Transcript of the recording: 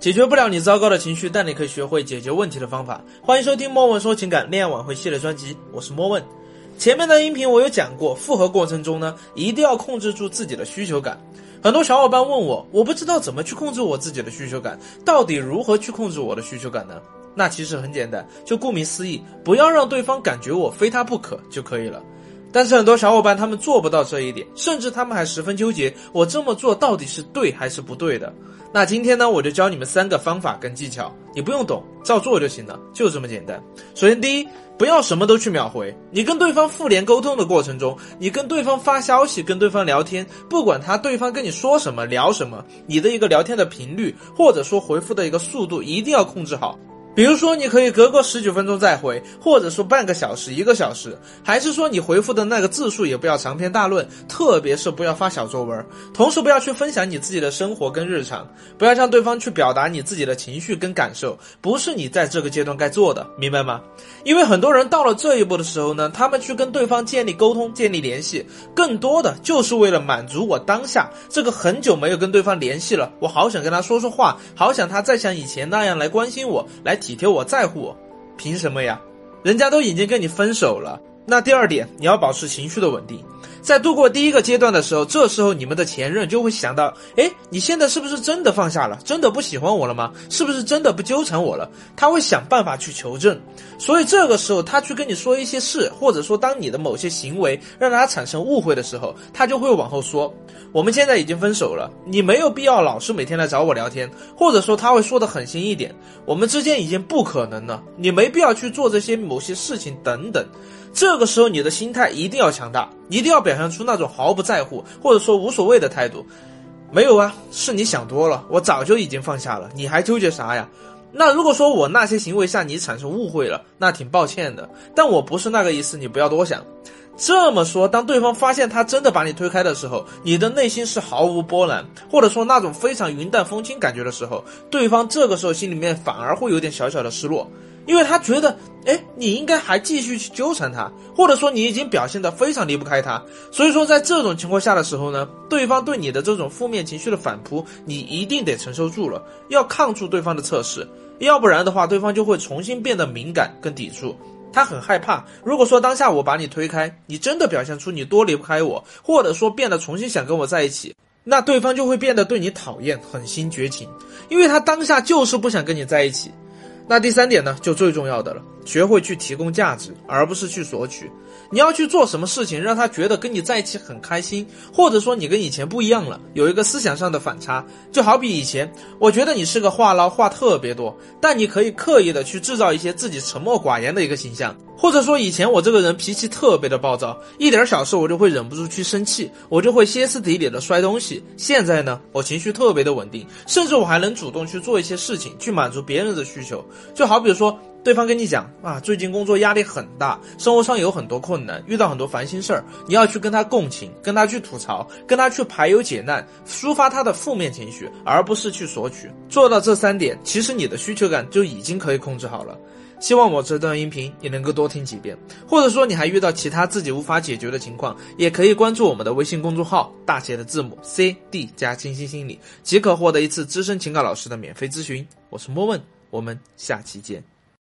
解决不了你糟糕的情绪，但你可以学会解决问题的方法。欢迎收听莫问说情感恋爱挽回系列专辑，我是莫问。前面的音频我有讲过，复合过程中呢，一定要控制住自己的需求感。很多小伙伴问我，我不知道怎么去控制我自己的需求感，到底如何去控制我的需求感呢？那其实很简单，就顾名思义，不要让对方感觉我非他不可就可以了。但是很多小伙伴他们做不到这一点，甚至他们还十分纠结，我这么做到底是对还是不对的？那今天呢，我就教你们三个方法跟技巧，你不用懂，照做就行了，就这么简单。首先，第一，不要什么都去秒回。你跟对方复联沟通的过程中，你跟对方发消息、跟对方聊天，不管他对方跟你说什么、聊什么，你的一个聊天的频率，或者说回复的一个速度，一定要控制好。比如说，你可以隔个十几分钟再回，或者说半个小时、一个小时，还是说你回复的那个字数也不要长篇大论，特别是不要发小作文，同时不要去分享你自己的生活跟日常，不要向对方去表达你自己的情绪跟感受，不是你在这个阶段该做的，明白吗？因为很多人到了这一步的时候呢，他们去跟对方建立沟通、建立联系，更多的就是为了满足我当下这个很久没有跟对方联系了，我好想跟他说说话，好想他再像以前那样来关心我，来。体贴我在乎我，凭什么呀？人家都已经跟你分手了。那第二点，你要保持情绪的稳定。在度过第一个阶段的时候，这时候你们的前任就会想到：哎，你现在是不是真的放下了？真的不喜欢我了吗？是不是真的不纠缠我了？他会想办法去求证。所以这个时候，他去跟你说一些事，或者说当你的某些行为让他产生误会的时候，他就会往后说：我们现在已经分手了，你没有必要老是每天来找我聊天。或者说他会说的狠心一点：我们之间已经不可能了，你没必要去做这些某些事情等等。这个时候，你的心态一定要强大，一定要表现出那种毫不在乎或者说无所谓的态度。没有啊，是你想多了，我早就已经放下了，你还纠结啥呀？那如果说我那些行为向你产生误会了，那挺抱歉的，但我不是那个意思，你不要多想。这么说，当对方发现他真的把你推开的时候，你的内心是毫无波澜，或者说那种非常云淡风轻感觉的时候，对方这个时候心里面反而会有点小小的失落。因为他觉得，哎，你应该还继续去纠缠他，或者说你已经表现得非常离不开他，所以说在这种情况下的时候呢，对方对你的这种负面情绪的反扑，你一定得承受住了，要抗住对方的测试，要不然的话，对方就会重新变得敏感跟抵触，他很害怕。如果说当下我把你推开，你真的表现出你多离不开我，或者说变得重新想跟我在一起，那对方就会变得对你讨厌、狠心、绝情，因为他当下就是不想跟你在一起。那第三点呢，就最重要的了，学会去提供价值，而不是去索取。你要去做什么事情，让他觉得跟你在一起很开心，或者说你跟以前不一样了，有一个思想上的反差。就好比以前，我觉得你是个话唠，话特别多，但你可以刻意的去制造一些自己沉默寡言的一个形象。或者说以前我这个人脾气特别的暴躁，一点小事我就会忍不住去生气，我就会歇斯底里的摔东西。现在呢，我情绪特别的稳定，甚至我还能主动去做一些事情，去满足别人的需求。就好比说。对方跟你讲啊，最近工作压力很大，生活上有很多困难，遇到很多烦心事儿，你要去跟他共情，跟他去吐槽，跟他去排忧解难，抒发他的负面情绪，而不是去索取。做到这三点，其实你的需求感就已经可以控制好了。希望我这段音频你能够多听几遍，或者说你还遇到其他自己无法解决的情况，也可以关注我们的微信公众号，大写的字母 C D 加清新心理，即可获得一次资深情感老师的免费咨询。我是莫问，我们下期见。